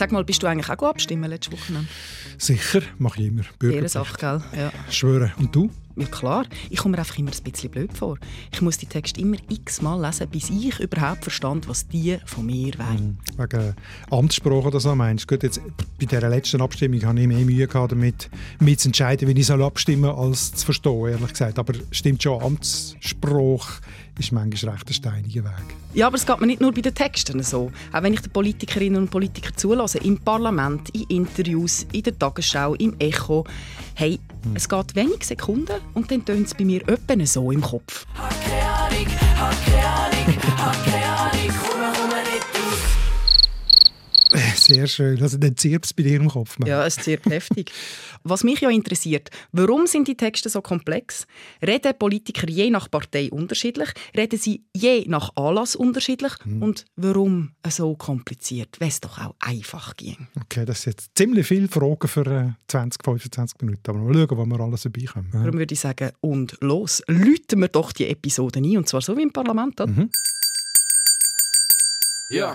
Sag mal, bist du eigentlich auch abstimmen letzte Woche? Sicher, mache ich immer. Ehrensache, gell? Ja. Schwören. Und du? Ja klar, ich komme mir einfach immer ein bisschen blöd vor. Ich muss die Texte immer x-mal lesen, bis ich überhaupt verstand, was die von mir wollen. Mhm. Wegen Amtssprache oder so meinst du? Gut, jetzt, bei dieser letzten Abstimmung hatte ich mehr Mühe gehabt, damit, damit zu entscheiden, wie ich soll abstimmen soll, als zu verstehen, ehrlich gesagt. Aber stimmt schon, Amtssprache ist manchmal recht ein steiniger Weg. Ja, aber es geht mir nicht nur bei den Texten so. Auch wenn ich den Politikerinnen und Politikern zulasse, im Parlament, in Interviews, in der Tagesschau, im Echo, hey, hm. es geht wenige Sekunden und dann tönt es bei mir öppen so im Kopf. Hab keine Ahnung, hab keine Ahnung, hab keine Ahnung, Sehr schön. Also dann zirpt es bei dir im Kopf. Man. Ja, es zirpt heftig. Was mich ja interessiert, warum sind die Texte so komplex? Reden Politiker je nach Partei unterschiedlich? Reden sie je nach Anlass unterschiedlich? Mhm. Und warum so kompliziert, wenn es doch auch einfach ging? Okay, das sind jetzt ziemlich viele Fragen für äh, 20, 25 Minuten. Aber mal schauen, wo wir alles vorbeikommen. Darum würde ich sagen, und los, läuten wir doch die Episode ein. Und zwar so wie im Parlament. Oder? Mhm. Ja.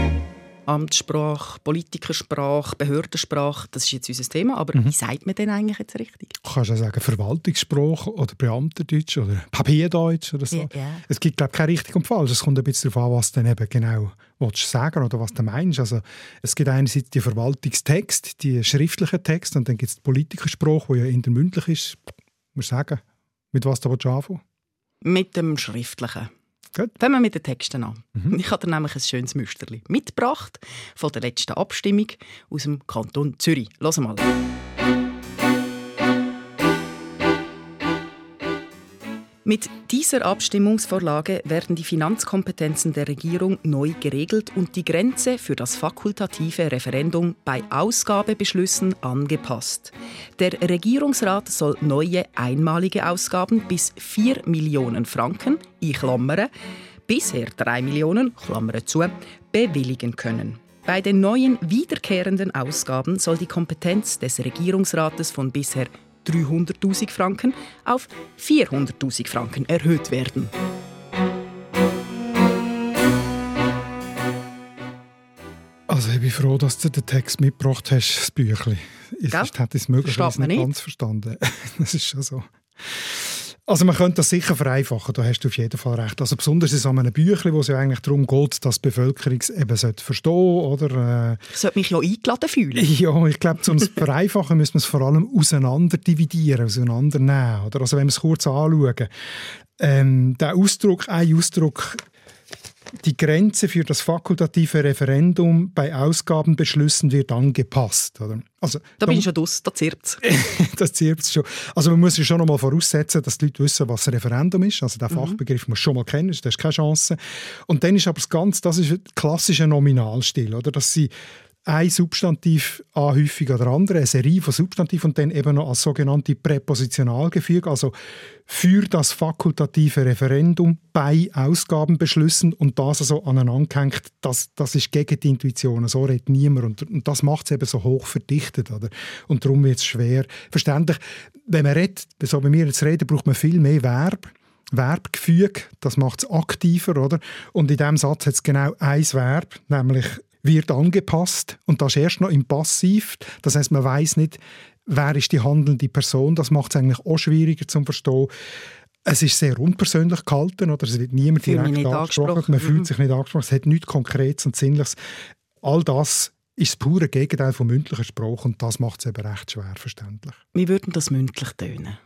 Amtssprache, Politikersprache, Behördensprache, das ist jetzt unser Thema. Aber mhm. wie sagt man denn eigentlich jetzt richtig? Du kannst ja sagen Verwaltungssprache oder Beamterdeutsch oder Papierdeutsch oder so. Ja, ja. Es gibt, glaube ich, kein richtig und falsch. Es kommt ein bisschen darauf an, was du eben genau willst sagen oder was du meinst. Also, es gibt einerseits die Verwaltungstext, die schriftlichen Text und dann gibt es die Politikersprache, die ja in der mündlich ist. Ich muss sagen, mit was du anfangen Mit dem Schriftlichen. Gut. Fangen wir mit den Texten an. Mhm. Ich habe nämlich ein schönes Müsterli mitgebracht von der letzten Abstimmung aus dem Kanton Zürich. Los mal. Mit dieser Abstimmungsvorlage werden die Finanzkompetenzen der Regierung neu geregelt und die Grenze für das fakultative Referendum bei Ausgabebeschlüssen angepasst. Der Regierungsrat soll neue einmalige Ausgaben bis 4 Millionen Franken, ich klammere, bisher 3 Millionen, klammere zu, bewilligen können. Bei den neuen wiederkehrenden Ausgaben soll die Kompetenz des Regierungsrates von bisher 300.000 Franken auf 400.000 Franken erhöht werden. Also ich bin froh, dass du den Text mitgebracht hast, das Büchlein. Ich hätte es möglicherweise nicht ganz verstanden. das ist schon so. Also man könnte das sicher vereinfachen, da hast du auf jeden Fall recht. Also besonders in so einem Büchlein, wo es ja eigentlich darum geht, dass die Bevölkerung es eben verstehen. Oder, äh, ich sollte mich ja eingeladen fühlen. Ja, ich glaube, um es zu vereinfachen, müssen wir es vor allem auseinander dividieren, auseinandernehmen. Oder? Also wenn wir es kurz anschauen. Ähm, der Ausdruck, ein Ausdruck die Grenze für das fakultative Referendum bei Ausgabenbeschlüssen wird angepasst. Oder? Also, da bin ich schon aus, da zirpt es. das zirpt schon. Also man muss ja schon noch mal voraussetzen, dass die Leute wissen, was ein Referendum ist. Also den mhm. Fachbegriff muss schon mal kennen, das ist keine Chance. Und dann ist aber das Ganze, das ist klassischer Nominalstil, oder? dass sie ein Substantiv anhäufig oder andere, eine Serie von Substantiven und dann eben noch als sogenannte Präpositionalgefüge, also für das fakultative Referendum bei Ausgabenbeschlüssen und das also aneinanderhängt, das, das ist gegen die Intuition, so redet niemand und, und das macht es eben so hoch verdichtet. Oder? Und darum wird es schwer. Verständlich, wenn man redet, so wie wir jetzt reden, braucht man viel mehr Verb. Verbgefüge, das macht es aktiver, oder? Und in diesem Satz hat es genau ein Verb, nämlich wird angepasst und das ist erst noch im Passiv. Das heißt, man weiß nicht, wer ist die handelnde Person. Das macht es eigentlich auch schwieriger zu verstehen. Es ist sehr unpersönlich gehalten, oder es wird niemand direkt angesprochen. angesprochen. Man fühlt mhm. sich nicht angesprochen. Es hat nichts Konkretes und Sinnliches. All das ist das pure Gegenteil von mündlicher Sprache und das macht es eben recht schwer verständlich. Wie würden das mündlich tönen?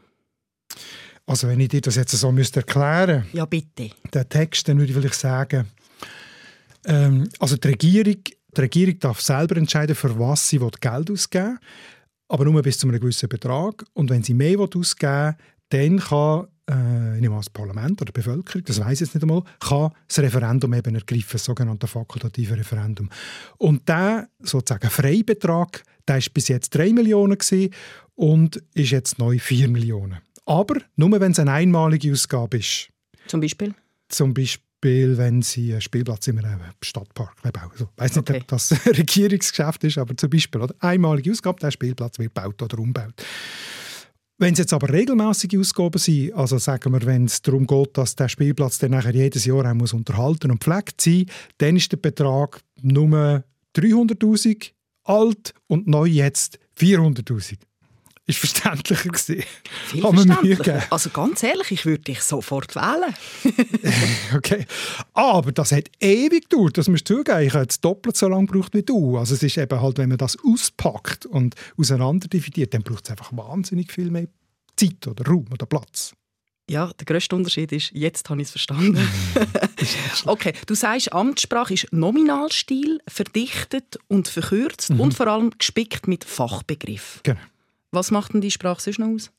Also wenn ich dir das jetzt so müsste erklären Ja, bitte. Den Text, dann würde ich vielleicht sagen, ähm, also die Regierung, die Regierung darf selber entscheiden, für was sie Geld ausgeben will, aber nur bis zu einem gewissen Betrag. Und wenn sie mehr ausgeben will, dann kann äh, das Parlament oder die Bevölkerung, das weiß ich jetzt nicht einmal, kann das Referendum eben ergreifen, das sogenannte fakultative Referendum. Und der sozusagen Freibetrag, der ist bis jetzt 3 Millionen gewesen und ist jetzt neu 4 Millionen. Aber nur, wenn es eine einmalige Ausgabe ist. Zum Beispiel? Zum Beispiel, wenn sie einen Spielplatz in einem Stadtpark bauen. Also, ich weiß nicht, okay. ob das ein Regierungsgeschäft ist, aber zum Beispiel oder? einmalige Ausgabe, der Spielplatz wird gebaut oder umgebaut. Wenn es jetzt aber regelmäßige Ausgaben sind, also sagen wir, wenn es darum geht, dass der Spielplatz dann nachher jedes Jahr auch muss unterhalten und pflegt sein, dann ist der Betrag nur 300'000 alt und neu jetzt 400'000 ist verständlicher gewesen. Viel verständlicher. Also ganz ehrlich, ich würde dich sofort wählen. okay. Aber das hat ewig gedauert, das musst du zugeben. Ich habe jetzt doppelt so lange gebraucht wie du. Also es ist eben halt, wenn man das auspackt und auseinander dividiert, dann braucht es einfach wahnsinnig viel mehr Zeit oder Raum oder Platz. Ja, der grösste Unterschied ist, jetzt habe ich es verstanden. okay, du sagst, Amtssprache ist Nominalstil, verdichtet und verkürzt mhm. und vor allem gespickt mit Fachbegriffen. Genau. Was macht denn die Sprache sonst noch aus?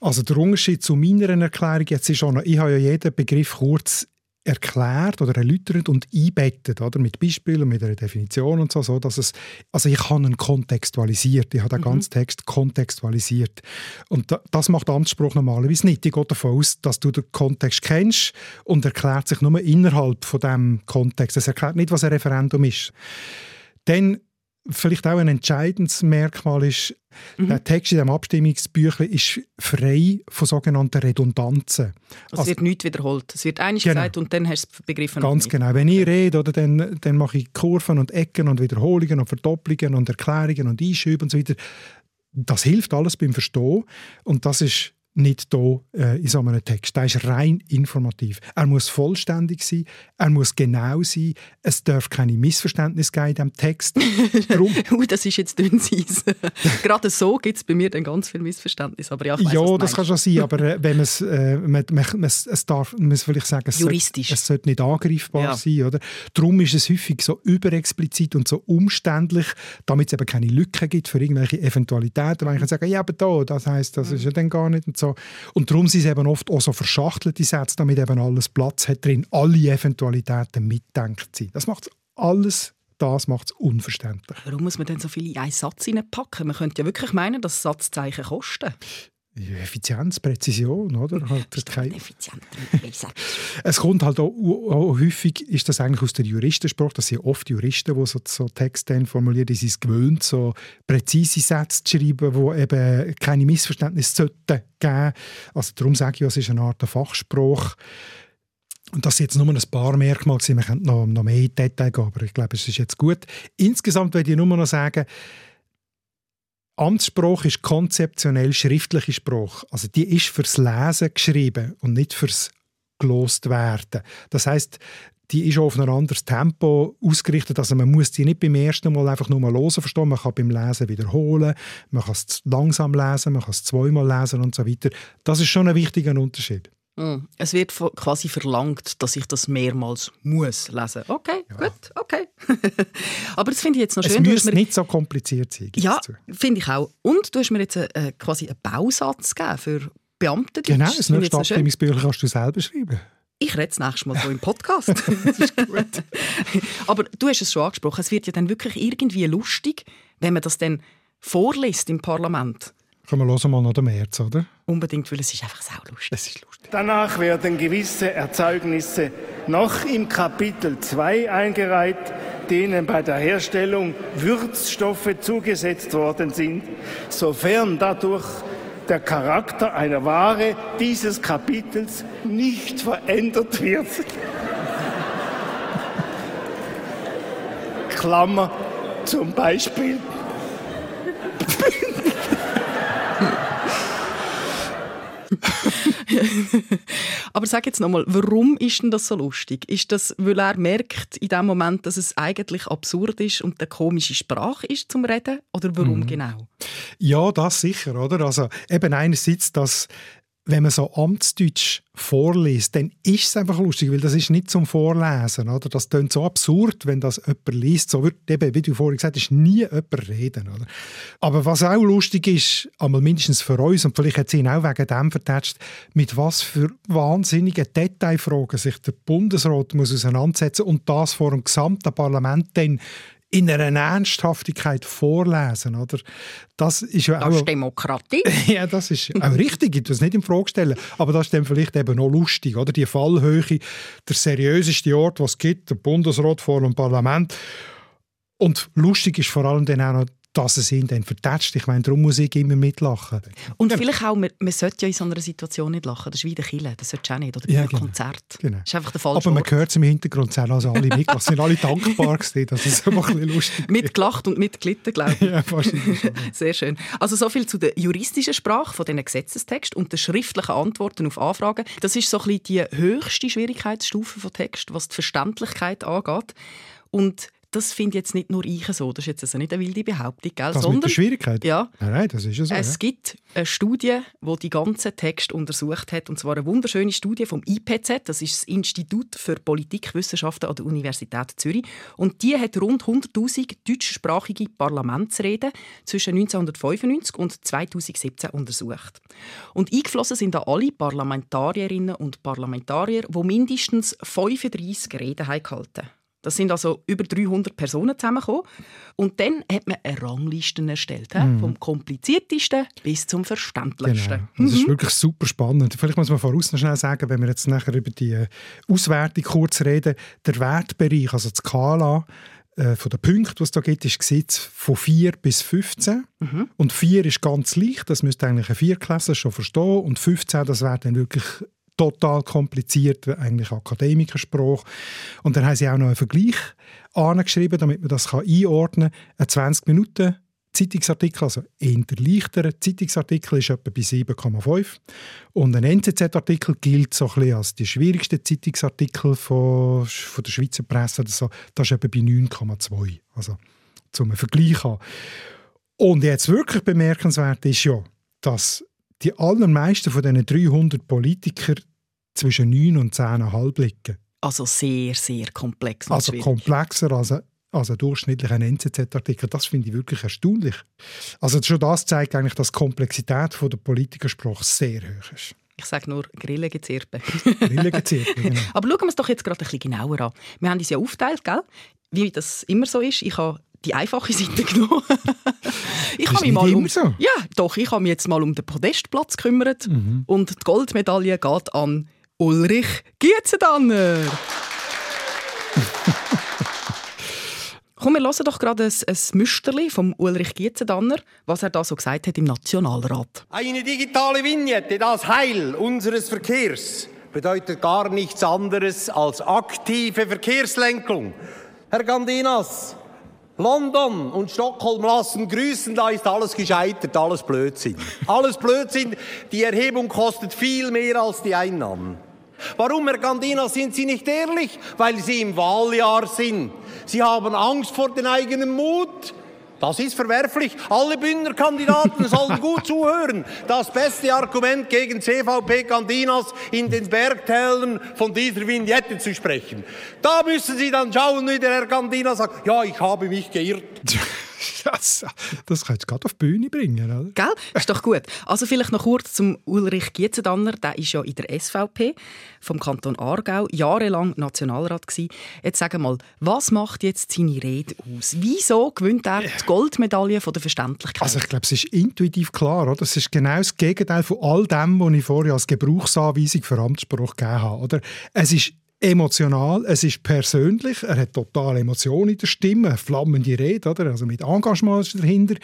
Also der Unterschied zu meiner Erklärung jetzt ist auch noch, ich habe ja jeden Begriff kurz erklärt oder erläutert und einbettet, oder? mit Beispielen mit einer Definition und so, so dass es, also ich habe ihn kontextualisiert, ich habe den mhm. ganzen Text kontextualisiert und das macht Amtsspruch normalerweise nicht. Ich gehe davon aus, dass du den Kontext kennst und erklärt sich nur innerhalb von dem Kontext. Es erklärt nicht, was ein Referendum ist. Dann vielleicht auch ein entscheidendes Merkmal ist, mhm. der Text in diesem Abstimmungsbüchlein ist frei von sogenannten Redundanzen. Also es wird nichts wiederholt. Es wird einiges genau. gesagt und dann hast du begriffen. Ganz genau. Wenn ich rede, oder, dann, dann mache ich Kurven und Ecken und Wiederholungen und Verdopplungen und Erklärungen und Einschübe und so weiter. Das hilft alles beim Verstehen und das ist nicht hier äh, in so einem Text. Der ist rein informativ. Er muss vollständig sein, er muss genau sein, es darf keine Missverständnisse geben in diesem Text. Darum, uh, das ist jetzt dünn Gerade so gibt es bei mir dann ganz viel Missverständnis. Aber ja, weiss, ja das kann schon sein, aber äh, wenn äh, man, man, man, es darf, man muss vielleicht sagen, es, Juristisch. Sollte, es sollte nicht angreifbar ja. sein. Oder? Darum ist es häufig so überexplizit und so umständlich, damit es eben keine Lücken gibt für irgendwelche Eventualitäten. Wenn ich kann sagen, ja, aber da, das heisst, das mhm. ist ja dann gar nicht und so. Und darum sind es eben oft auch so verschachtelte Sätze, damit eben alles Platz hat drin, alle Eventualitäten mitdenkt sind. Das macht alles das macht es unverständlich. Warum muss man denn so viele in einen Satz packen? Man könnte ja wirklich meinen, dass Satzzeichen kosten. Effizienz, Präzision, oder? Halt kein... effizient. es kommt halt auch, auch, häufig, ist das eigentlich aus der Juristensprache, das sind oft Juristen, die so, so Texte formulieren, die sind es gewöhnt, so präzise Sätze zu schreiben, wo eben keine Missverständnisse sollten geben. Also darum sage ich, es ist eine Art Fachspruch. Und das sind jetzt nur ein paar Merkmale, wir können noch, noch mehr in Detail gehen, aber ich glaube, es ist jetzt gut. Insgesamt würde ich nur noch sagen, Amtssprache ist konzeptionell schriftliche Sprache. Also die ist fürs Lesen geschrieben und nicht fürs gelost werden. Das heißt, die ist auf ein anderes Tempo ausgerichtet. Also man muss sie nicht beim ersten Mal einfach nur mal hören verstehen. Man kann beim Lesen wiederholen, man kann es langsam lesen, man kann es zweimal lesen und so weiter. Das ist schon ein wichtiger Unterschied. Mm. Es wird quasi verlangt, dass ich das mehrmals muss lesen. Okay, ja. gut, okay. Aber das finde ich jetzt noch schön. Es muss nicht so kompliziert sein. Ja, finde ich auch. Und du hast mir jetzt äh, quasi einen Bausatz gegeben für Beamte. Genau, das nächste Abstimmungsbücher kannst du selber schreiben. Ich rede das nächste Mal so im Podcast. das ist gut. Aber du hast es schon angesprochen, es wird ja dann wirklich irgendwie lustig, wenn man das dann vorliest im Parlament. Können wir hören mal noch den März, oder? Unbedingt, weil es ist einfach sau lustig. Es ist lustig. Danach werden gewisse Erzeugnisse noch im Kapitel 2 eingereiht, denen bei der Herstellung Würzstoffe zugesetzt worden sind, sofern dadurch der Charakter einer Ware dieses Kapitels nicht verändert wird. Klammer zum Beispiel Aber sag jetzt nochmal, warum ist denn das so lustig? Ist das, weil er merkt in dem Moment, dass es eigentlich absurd ist und eine komische Sprache ist zum Reden? Oder warum mhm. genau? Ja, das sicher, oder? Also eben einerseits, dass wenn man so Amtsdeutsch vorliest, dann ist es einfach lustig, weil das ist nicht zum Vorlesen. Oder? Das klingt so absurd, wenn das jemand liest. So wird eben, wie du vorhin gesagt hast, nie jemand reden. Oder? Aber was auch lustig ist, einmal mindestens für uns, und vielleicht hat sie ihn auch wegen dem vertätscht, mit was für wahnsinnigen Detailfragen sich der Bundesrat muss auseinandersetzen und das vor dem gesamten Parlament dann in einer Ernsthaftigkeit vorlesen. Oder? Das ist ja das auch, ist Demokratie. ja, das ist auch richtig, ich das nicht in Frage stellen. Aber das ist dann vielleicht eben noch lustig. Oder? Die Fallhöhe, der seriöseste Ort, was es gibt, der Bundesrat vor dem Parlament. Und lustig ist vor allem dann auch noch dass es ihn dann vertätscht. Ich meine, darum muss ich immer mitlachen. Und vielleicht auch, man, man sollte ja in so einer Situation nicht lachen. Das ist wie der Kille, das sollte auch nicht. Oder ja, bei genau. Konzert. Genau. Das ist einfach der falsche Aber man hört es im Hintergrund, es also alle mitgelacht. sind alle dankbar gewesen. Das ist einfach ein bisschen lustig. Mitgelacht und mitgelitten, glaube ich. ja, wahrscheinlich. Sehr schön. Also so viel zu der juristischen Sprache von diesen Gesetzestext und den schriftlichen Antworten auf Anfragen. Das ist so ein bisschen die höchste Schwierigkeitsstufe von Text, was die Verständlichkeit angeht. Und das finde jetzt nicht nur ich so. Das ist jetzt also nicht eine wilde Behauptung, gell? Das Sondern, mit der Schwierigkeit? Ja. Nein, nein, das ist so. Es ja. gibt eine Studie, die die ganzen Text untersucht hat, und zwar eine wunderschöne Studie vom IPZ, das ist das Institut für Politikwissenschaften an der Universität Zürich. Und die hat rund 100'000 deutschsprachige Parlamentsreden zwischen 1995 und 2017 untersucht. Und eingeflossen sind da alle Parlamentarierinnen und Parlamentarier, die mindestens 35 Reden gehalten haben. Das sind also über 300 Personen zusammengekommen. Und dann hat man eine Rangliste erstellt, mm. vom kompliziertesten bis zum verständlichsten. Genau. Das ist mhm. wirklich super spannend. Vielleicht muss man voraus noch schnell sagen, wenn wir jetzt nachher über die äh, Auswertung kurz reden, der Wertbereich, also die Skala, äh, von den Punkten, die es da gibt, ist gesetzt von 4 bis 15. Mhm. Und 4 ist ganz leicht, das müsste eigentlich ein Vierklässler schon verstehen. Und 15, das wäre dann wirklich total kompliziert, eigentlich Akademikerspruch. Und dann haben sie auch noch einen Vergleich angeschrieben, damit man das einordnen kann. Ein 20 Minuten Zeitungsartikel, also eher leichter Zeitungsartikel, ist etwa bei 7,5. Und ein NZZ-Artikel gilt so ein bisschen als die schwierigste Zeitungsartikel von der Schweizer Presse. Oder so. Das ist etwa bei 9,2. Also zum Vergleich haben. Und jetzt wirklich bemerkenswert ist ja, dass die allermeisten von diesen 300 Politikern zwischen 9 und 10,5 liegen. Also sehr, sehr komplex. Also komplexer als ein, als ein durchschnittlicher NZZ-Artikel. Das finde ich wirklich erstaunlich. Also schon das zeigt eigentlich, dass die Komplexität der Politikersprache sehr hoch ist. Ich sage nur Grillengezirpe. Grillengezirpe, genau. Aber schauen wir es doch jetzt gerade ein bisschen genauer an. Wir haben uns ja aufgeteilt, gell? wie das immer so ist. Ich habe die einfache Seite genommen. ich habe mich mal um, so. ja, doch, ich habe mich jetzt mal um den Podestplatz gekümmert mhm. und die Goldmedaille geht an Ulrich Gietzendanner. Komm, wir hören doch gerade ein, ein Müsterli vom Ulrich Gietzendanner, was er da so gesagt hat im Nationalrat. Eine digitale Vignette, das Heil unseres Verkehrs, bedeutet gar nichts anderes als aktive Verkehrslenkung. Herr Gandinas, London und Stockholm lassen grüßen, da ist alles gescheitert, alles Blödsinn. Alles Blödsinn, die Erhebung kostet viel mehr als die Einnahmen. Warum, Herr Gandina, sind Sie nicht ehrlich? Weil Sie im Wahljahr sind. Sie haben Angst vor den eigenen Mut. Das ist verwerflich. Alle Bündnerkandidaten sollen gut zuhören. Das beste Argument gegen CVP Candinas in den Bergtälern von dieser Vignette zu sprechen. Da müssen Sie dann schauen, wie der Herr Candina sagt, ja, ich habe mich geirrt. Das, das kannst du gerade auf die Bühne bringen, oder? Gell? Ist doch gut. Also vielleicht noch kurz zum Ulrich Gietzendanner. Der ist ja in der SVP vom Kanton Aargau jahrelang Nationalrat gewesen. Jetzt sag mal, was macht jetzt seine Rede aus? Wieso gewinnt er die Goldmedaille von der Verständlichkeit? Also ich glaube, es ist intuitiv klar. Oder? Es ist genau das Gegenteil von all dem, was ich vorher als Gebrauchsanweisung für Amtsspruch gegeben habe. Oder? Es ist emotional, es ist persönlich, er hat total Emotionen in der Stimme, flammende Rede, oder? also mit Engagement dahinter.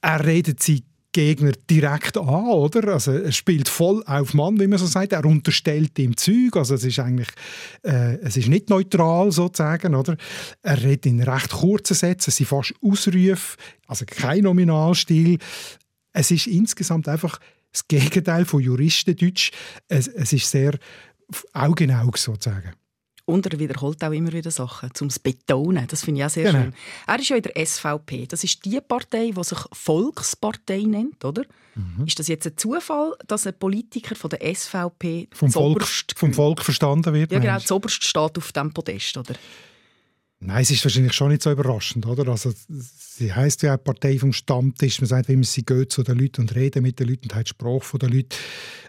Er redet sie Gegner direkt an, oder? Also er spielt voll auf Mann, wie man so sagt. Er unterstellt ihm Zeug, also es ist eigentlich, äh, es ist nicht neutral sozusagen, oder? Er redet in recht kurzen Sätzen, es sind fast Ausrufe, also kein Nominalstil. Es ist insgesamt einfach das Gegenteil von Juristendeutsch. Es, es ist sehr Augen in Auge sozusagen. Und er wiederholt auch immer wieder Sachen, um es betonen. Das finde ich auch sehr genau. schön. Er ist ja in der SVP. Das ist die Partei, die sich Volkspartei nennt, oder? Mhm. Ist das jetzt ein Zufall, dass ein Politiker von der SVP vom, Volk, vom Volk verstanden wird? Ja, genau, zuoberst steht auf dem Podest, oder? Nein, es ist wahrscheinlich schon nicht so überraschend, oder? Also, sie heißt ja auch Partei vom Stammtisch. Man sagt, wie man sie geht zu den Leuten und reden mit den Leuten und hat Sprache der Leute.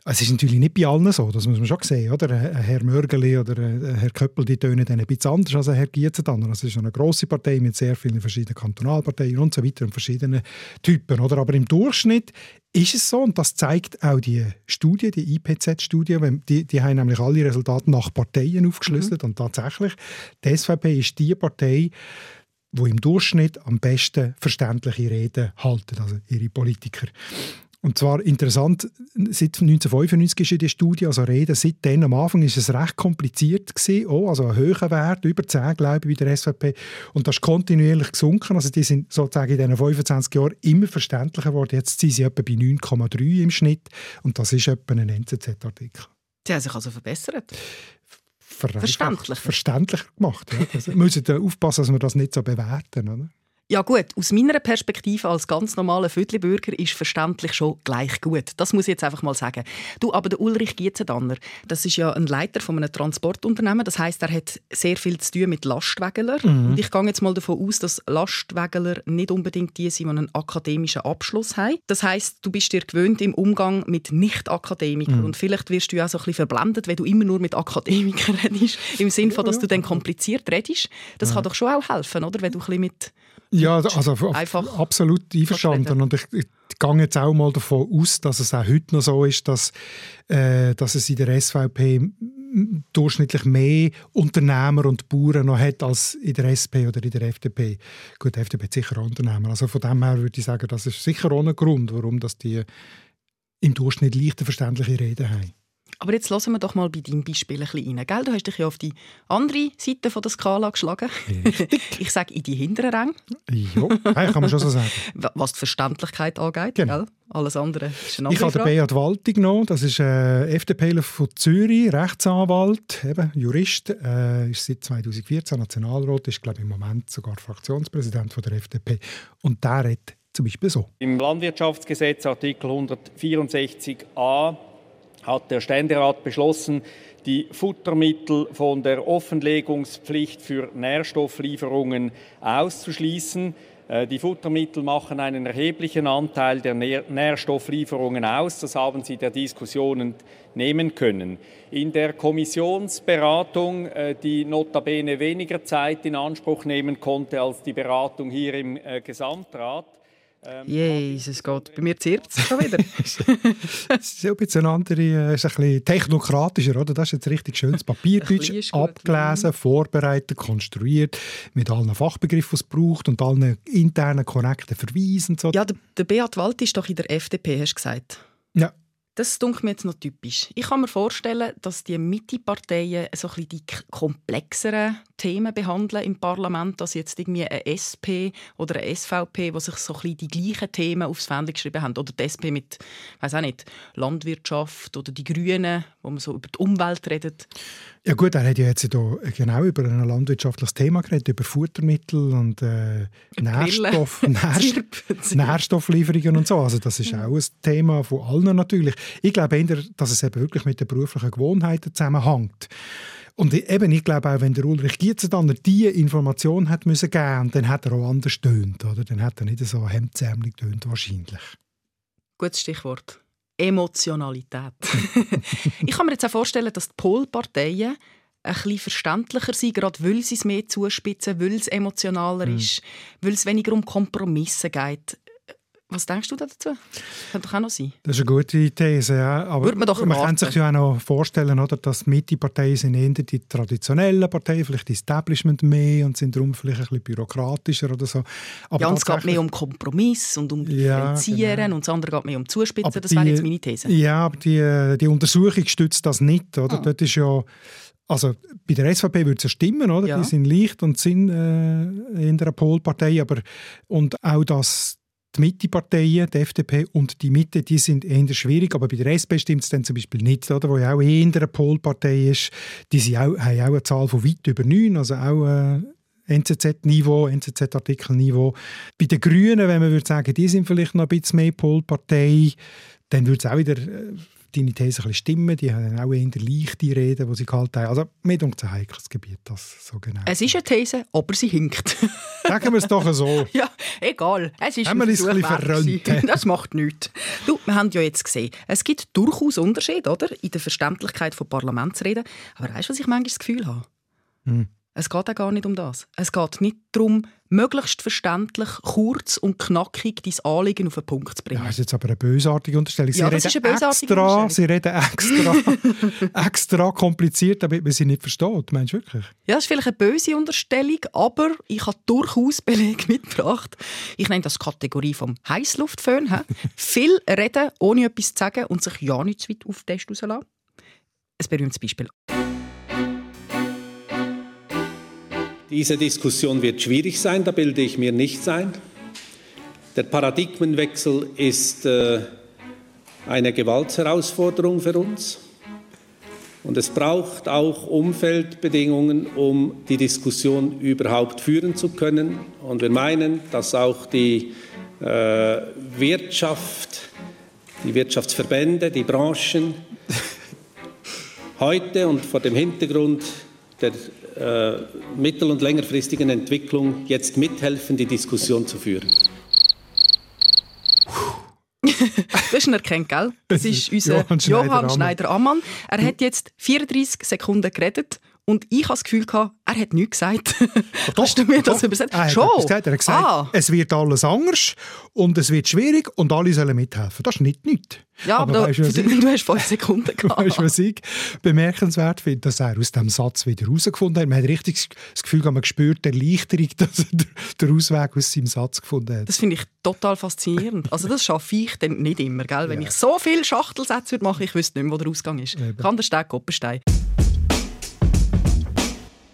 Es ist natürlich nicht bei allen so, das muss man schon sehen, oder? Herr Mörgeli oder Herr Köppel, die tönen dann ein bisschen anders als Herr Gietzendanner. Also es ist eine grosse Partei mit sehr vielen verschiedenen Kantonalparteien und so weiter und verschiedenen Typen, oder? Aber im Durchschnitt ist es so, und das zeigt auch die Studie, die IPZ-Studie, die, die haben nämlich alle Resultate nach Parteien aufgeschlüsselt mhm. und tatsächlich, die SVP ist die Partei, wo im Durchschnitt am besten verständliche Reden halten, also ihre Politiker. Und zwar interessant, seit 1995 ist die Studie, also Reden, seitdem am Anfang ist es recht kompliziert gewesen, auch, also ein hoher Wert, über 10 glaube ich bei der SVP und das ist kontinuierlich gesunken, also die sind sozusagen in diesen 25 Jahren immer verständlicher geworden, jetzt sind sie etwa bei 9,3 im Schnitt und das ist etwa ein NZZ-Artikel. Sie haben sich also verbessert? Verständlicher. Verständlicher gemacht, ja. Also, wir müssen aufpassen, dass wir das nicht so bewerten, oder? Ja gut, aus meiner Perspektive als ganz normaler Viertelbürger ist verständlich schon gleich gut. Das muss ich jetzt einfach mal sagen. Du, aber der Ulrich Gietzendanner, das ist ja ein Leiter von einem Transportunternehmen. Das heißt, er hat sehr viel zu tun mit Lastwagenler. Mhm. Und ich gehe jetzt mal davon aus, dass Lastwagenler nicht unbedingt die sind, die einen akademischen Abschluss haben. Das heißt, du bist dir gewöhnt im Umgang mit Nicht-Akademikern. Mhm. Und vielleicht wirst du ja auch so ein bisschen verblendet, wenn du immer nur mit Akademikern redest. Im Sinne von, dass du dann kompliziert redest. Das kann doch schon auch helfen, oder? Wenn du ein bisschen mit ja, also Einfach absolut einverstanden. Und ich, ich gehe jetzt auch mal davon aus, dass es auch heute noch so ist, dass, äh, dass es in der SVP durchschnittlich mehr Unternehmer und Bauern noch hat als in der SP oder in der FDP. Gut, die FDP hat sicher Unternehmer. Also von dem her würde ich sagen, das ist sicher auch ein Grund, warum dass die im Durchschnitt leichter verständliche Reden haben. Aber jetzt lassen wir doch mal bei deinem Beispiel ein bisschen rein. Gell? Du hast dich ja auf die andere Seite von der Skala geschlagen. ich sage in die hinteren Ränge. Ja, kann man schon so sagen. Was die Verständlichkeit angeht. Genau. Gell? Alles andere ist eine Ich habe den Beat Walti genommen. Das ist ein äh, FDPler von Zürich, Rechtsanwalt, eben Jurist. Äh, ist seit 2014 Nationalrat, ist glaube ich, im Moment sogar Fraktionspräsident von der FDP. Und der redet zum Beispiel so. Im Landwirtschaftsgesetz Artikel 164a hat der Ständerat beschlossen, die Futtermittel von der Offenlegungspflicht für Nährstofflieferungen auszuschließen. Äh, die Futtermittel machen einen erheblichen Anteil der Nährstofflieferungen aus. Das haben Sie der Diskussion entnehmen können. In der Kommissionsberatung, äh, die notabene weniger Zeit in Anspruch nehmen konnte als die Beratung hier im äh, Gesamtrat, Jesus Gott, bei mir zirpt es schon wieder. Es ist ein bisschen andere, äh, ist ein bisschen technokratischer, oder? Das ist jetzt richtig schönes Papierdeutsch, abgelesen, vorbereitet, konstruiert, mit allen Fachbegriffen, die es braucht und allen internen, korrekten Verweisen. So. Ja, der, der Beat Wald ist doch in der FDP, hast du gesagt. Ja. Das dunkelt mir jetzt noch typisch. Ich kann mir vorstellen, dass die Mitte-Parteien so ein die komplexeren Themen behandeln im Parlament, als jetzt irgendwie eine SP oder eine SVP, wo sich so ein die gleichen Themen aufs Fähnchen geschrieben haben. Oder die SP mit, weiß auch nicht, Landwirtschaft oder die Grünen, wo man so über die Umwelt redet. Ja gut, er hat ja jetzt hier genau über ein landwirtschaftliches Thema geredet, über Futtermittel und äh, Nährstoff, Nährstoff, Nährstofflieferungen und so. Also das ist auch ein Thema von allen natürlich. Ich glaube eher, dass es eben wirklich mit den beruflichen Gewohnheiten zusammenhängt. Und eben, ich glaube auch, wenn der Ulrich Gietzendanner diese Information hat müssen geben, dann hat er auch anders tönt, oder? Dann hat er nicht so hemdsärmelig tönt wahrscheinlich. Gutes Stichwort. Emotionalität. ich kann mir jetzt auch vorstellen, dass die Polparteien ein bisschen verständlicher sind, gerade weil sie es mehr zuspitzen, weil es emotionaler mm. ist, weil es weniger um Kompromisse geht. Was denkst du dazu? Könnte doch auch noch sein. Das ist eine gute These, ja. Aber Würde man, doch man kann sich ja auch noch vorstellen, oder, dass Mitte-Parteien sind eher die traditionellen Parteien, vielleicht Establishment mehr und sind darum vielleicht ein bisschen bürokratischer oder so. Aber ja, und es geht mehr um Kompromiss und um Differenzieren ja, genau. und das andere geht mehr um Zuspitzen. Aber das wäre jetzt meine These. Ja, aber die, die Untersuchung stützt das nicht. Oder? Ah. Dort ist ja also bei der SVP würde es ja stimmen, oder? Ja. Die sind leicht und sind äh, in der Polpartei, aber und auch das die Mitte-Parteien, die FDP und die Mitte, die sind eher schwierig, aber bei der SP stimmt es dann zum Beispiel nicht, oder, wo ja auch eher eine Polpartei ist. Die sind auch, haben auch eine Zahl von weit über neun, also auch äh, NZZ-Niveau, NZZ-Artikel-Niveau. Bei den Grünen, wenn man würde sagen, die sind vielleicht noch ein bisschen mehr Polpartei, dann würde es auch wieder äh, deine These ein stimmen. Die haben auch eher leichte Reden, die sie gehalten haben. Also, mir denkt ein heikles Gebiet, das so genau. Es ist eine These, aber sie hinkt. Sagen wir es doch so. ja, egal. Es ist haben es ein bisschen Das macht nichts. Du, wir haben ja jetzt gesehen, es gibt durchaus Unterschiede oder? in der Verständlichkeit von Parlamentsreden. Aber weißt du, was ich manchmal das Gefühl habe? Hm. Es geht auch gar nicht um das. Es geht nicht darum, möglichst verständlich, kurz und knackig dein Anliegen auf den Punkt zu bringen. Ja, das ist jetzt aber eine bösartige Unterstellung. Sie ja, das ist eine extra, Unterstellung. Sie reden extra, extra kompliziert, damit man sie nicht versteht. Meinst du wirklich? Ja, das ist vielleicht eine böse Unterstellung, aber ich habe durchaus Belege mitgebracht. Ich nenne das Kategorie vom Heißluftföhn. Viel reden, ohne etwas zu sagen und sich ja nicht zu weit auf den Test rauslassen. Ein berühmtes Beispiel. Diese Diskussion wird schwierig sein, da bilde ich mir nichts ein. Der Paradigmenwechsel ist äh, eine Gewaltsherausforderung für uns. Und es braucht auch Umfeldbedingungen, um die Diskussion überhaupt führen zu können. Und wir meinen, dass auch die äh, Wirtschaft, die Wirtschaftsverbände, die Branchen heute und vor dem Hintergrund der mittel- und längerfristigen Entwicklung jetzt mithelfen, die Diskussion zu führen. du hast ihn erkannt, gell? Das ist unser Johann Schneider-Ammann. er hat jetzt 34 Sekunden geredet und ich habe das Gefühl, gehabt, er hat nichts gesagt. Doch, Hast du mir das übersetzt? Er Schon? Gesagt. Er hat gesagt, ah. es wird alles anders und es wird schwierig und alle sollen mithelfen. Das ist nicht nichts. Ja, aber, aber weißt, du, du, hast fünf Sekunden gehabt. Weißt du, was ich bemerkenswert finde, dass er aus diesem Satz wieder herausgefunden hat. Man hat richtig das Gefühl, man spürt die Erleichterung, dass er den Ausweg aus seinem Satz gefunden hat. Das finde ich total faszinierend. Also das schaffe ich dann nicht immer. Gell? Wenn ja. ich so viele Schachtelsätze machen würde, ich wüsste nicht mehr, wo der Ausgang ist. Eben. Kann der Steg Koppenstein.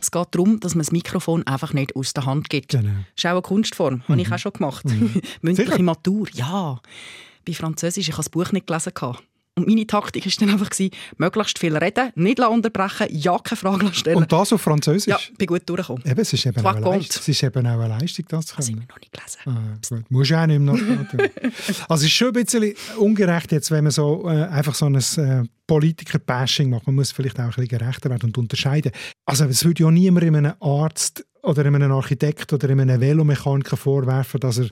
Es geht darum, dass man das Mikrofon einfach nicht aus der Hand gibt. Genau. Das ist auch eine Kunstform. Mhm. Habe ich mhm. auch schon gemacht. Mhm. Mündliche Sicher? Matur, ja. Bei Französisch, ich habe das Buch nicht gelesen. Und meine Taktik war dann einfach, möglichst viel reden, nicht unterbrechen, ja keine Fragen stellen. Und das auf Französisch? Ja, bin gut durchgekommen. Eben, es ist eben, auch eine, Leistung, es ist eben auch eine Leistung, das zu können. Das noch nicht gelesen. Ah, gut. Musst du auch nicht mehr noch Also es ist schon ein bisschen ungerecht jetzt, wenn man so äh, einfach so ein äh, Politiker-Bashing macht. Man muss vielleicht auch ein bisschen gerechter werden und unterscheiden. Also es würde ja niemand einem Arzt oder einem Architekt oder einem Velomechaniker vorwerfen, dass er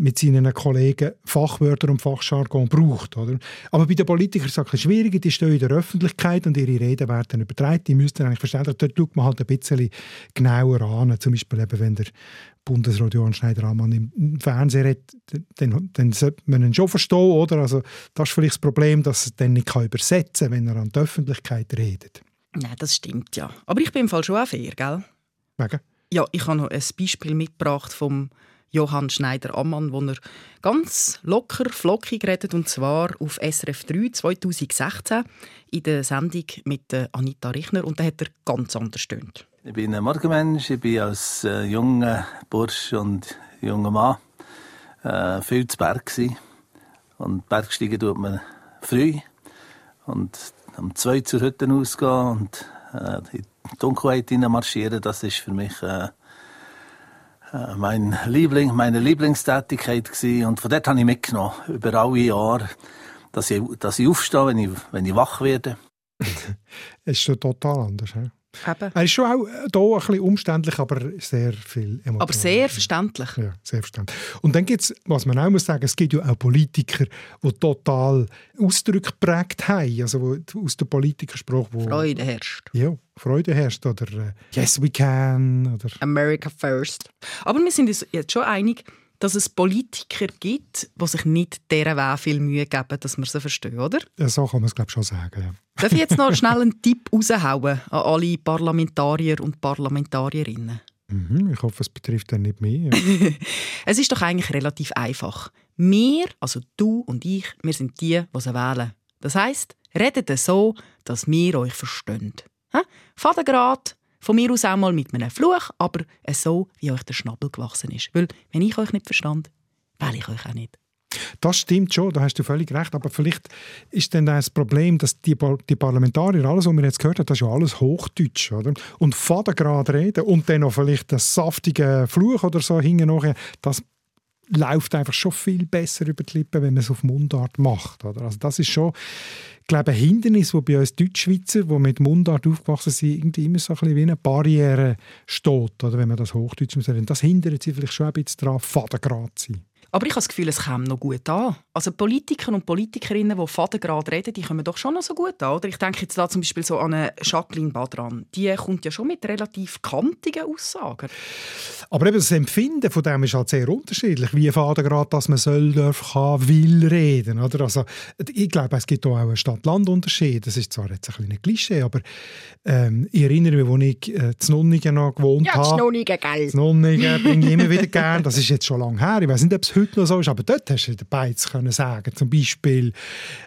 mit seinen Kollegen Fachwörter und Fachjargon braucht. Oder? Aber bei den Politikern ist es schwieriger, die stehen in der Öffentlichkeit und ihre Reden werden übertragen. Die müssten eigentlich verstehen, dort schaut man halt ein bisschen genauer an. Zum Beispiel eben, wenn der Bundesrat Johann Schneider-Ammann im Fernsehen redet, dann, dann sollte man ihn schon verstehen. Oder? Also, das ist vielleicht das Problem, dass er dann nicht übersetzen kann, wenn er an die Öffentlichkeit redet. Nein, das stimmt ja. Aber ich bin im Fall schon auch fair, gell? Wegen? Ja, ich habe noch ein Beispiel mitgebracht vom Johann Schneider-Ammann, wo er ganz locker, flockig redet, und zwar auf SRF 3 2016 in der Sendung mit Anita Richner. Und da hat er ganz anders stöhnt. Ich bin ein Morgenmensch, ich bin als äh, junger Bursch und junger Mann äh, viel zu Berg gewesen. Und Bergsteigen tut man früh und um zwei zur Hütte ausgehen und äh, in die Dunkelheit marschieren, das ist für mich äh, mein Liebling, meine Lieblingstätigkeit gewesen. Und von dort habe ich mitgenommen, über alle Jahre, dass ich, dass ich aufstehe, wenn ich, wenn ich wach werde. es ist schon total anders. He? Eben. Er ist schon auch hier ein bisschen umständlich, aber sehr viel emotional. Aber sehr verständlich. Ja, sehr verständlich. Und dann gibt es, was man auch muss sagen, es gibt ja auch Politiker, die total Ausdrücke geprägt haben, also aus dem Politikerspruch, wo Freude herrscht. Ja, Freude herrscht oder äh, Yes we can oder America first. Aber wir sind uns jetzt schon einig, dass es Politiker gibt, die sich nicht deren Weg viel Mühe geben, dass wir sie verstehen, oder? Ja, so kann man es glaube schon sagen. Ja. Darf ich jetzt noch schnell einen Tipp raushauen an alle Parlamentarier und Parlamentarierinnen? Mhm, ich hoffe, es betrifft dann nicht mehr. es ist doch eigentlich relativ einfach. Wir, also du und ich, wir sind die, die sie wählen. Das heisst, redet so, dass wir euch verstehen. Faden gerade, von mir aus auch mit einem Fluch, aber so, wie euch der Schnabel gewachsen ist. Weil, wenn ich euch nicht verstand, Wähle ich euch auch nicht. Das stimmt schon, da hast du völlig recht. Aber vielleicht ist dann das Problem, dass die, die Parlamentarier, alles, was wir jetzt gehört haben, das ist ja alles Hochdeutsch. Oder? Und gerade reden und dann noch vielleicht einen saftigen Fluch oder so nachher, das läuft einfach schon viel besser über die Lippen, wenn man es auf Mundart macht. Oder? Also das ist schon, glaube ein Hindernis, das bei uns Deutschschweizer, die mit Mundart aufgewachsen sind, irgendwie immer so ein bisschen wie eine Barriere steht, oder? wenn man das Hochdeutsch muss. Das hindert sie vielleicht schon ein bisschen daran, fadengrad zu sein. Aber ich habe das Gefühl, es käme noch gut an. Also Politiker und Politikerinnen, die Fadengrad reden, die kommen doch schon noch so gut an. Oder ich denke jetzt da zum Beispiel so an eine Jacqueline Badran. Die kommt ja schon mit relativ kantigen Aussagen. Aber eben das Empfinden von dem ist halt sehr unterschiedlich. Wie Fadengrad, dass man soll, darf, kann, will reden. Oder? Also, ich glaube, es gibt auch einen Stadt-Land-Unterschied. Das ist zwar jetzt ein kleines Klischee, aber ähm, ich erinnere mich, als ich äh, zu Nonnigen noch gewohnt ja, habe. Ja, Nonnigen, gell? Nonnigen bringe ich immer wieder gerne. Das ist jetzt schon lange her. Ich weiß nicht, ob es heute noch so ist, aber dort hast du den Beiz können sagen. Zum Beispiel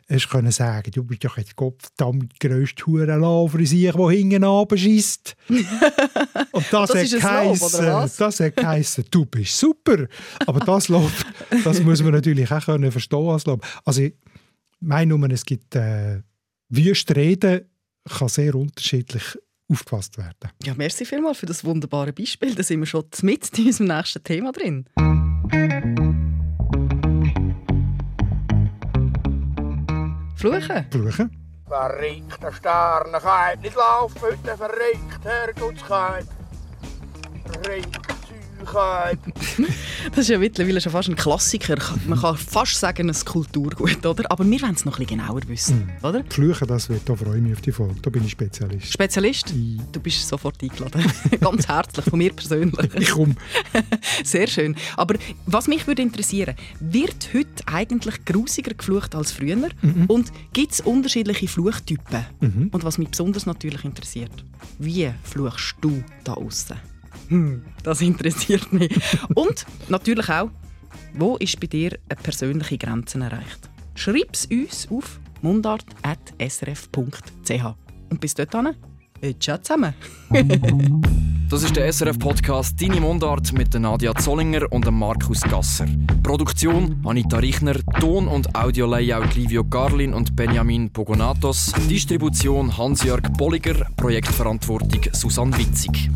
hast du können sagen, du bist doch jetzt Gott verdammt grösste Hurenlauf, der hinten runterschießt. Und das, das hat geheissen, das hat geheissen, du bist super. Aber das Lob, das muss man natürlich auch können verstehen als Lob. Also ich meine nur, es gibt äh, wüste Reden, kann sehr unterschiedlich aufgefasst werden. Ja, merci vielmals für das wunderbare Beispiel. Da sind wir schon mit in unserem nächsten Thema drin. Fluchen? Fluchen. Verrückter Sternenkeit, nicht laufen heute, verrückt, Herrgottskeit. Verrückt. Das ist ja mittlerweile schon fast ein Klassiker. Man kann fast sagen, ein Kulturgut, oder? Aber wir wollen es noch ein bisschen genauer wissen, mm. oder? Fluchen, das wird, da freue ich mich auf die Folge. Da bin ich Spezialist. Spezialist? Du bist sofort eingeladen. Ganz herzlich, von mir persönlich. ich komme. Sehr schön. Aber was mich würde interessieren, wird heute eigentlich grusiger geflucht als früher? Mhm. Und gibt es unterschiedliche Fluchtypen? Mhm. Und was mich besonders natürlich interessiert, wie fluchst du da außen? Hm, das interessiert mich. Und natürlich auch, wo ist bei dir eine persönliche Grenze erreicht? Schreib es uns auf mundart.srf.ch. Und bis dahin, ciao zusammen. das ist der SRF-Podcast «Deine Mundart» mit Nadia Zollinger und Markus Gasser. Produktion Anita Richner, Ton- und Audio-Layout Livio Garlin und Benjamin Pogonatos, Distribution Hans-Jörg Bolliger, Projektverantwortung Susanne Witzig.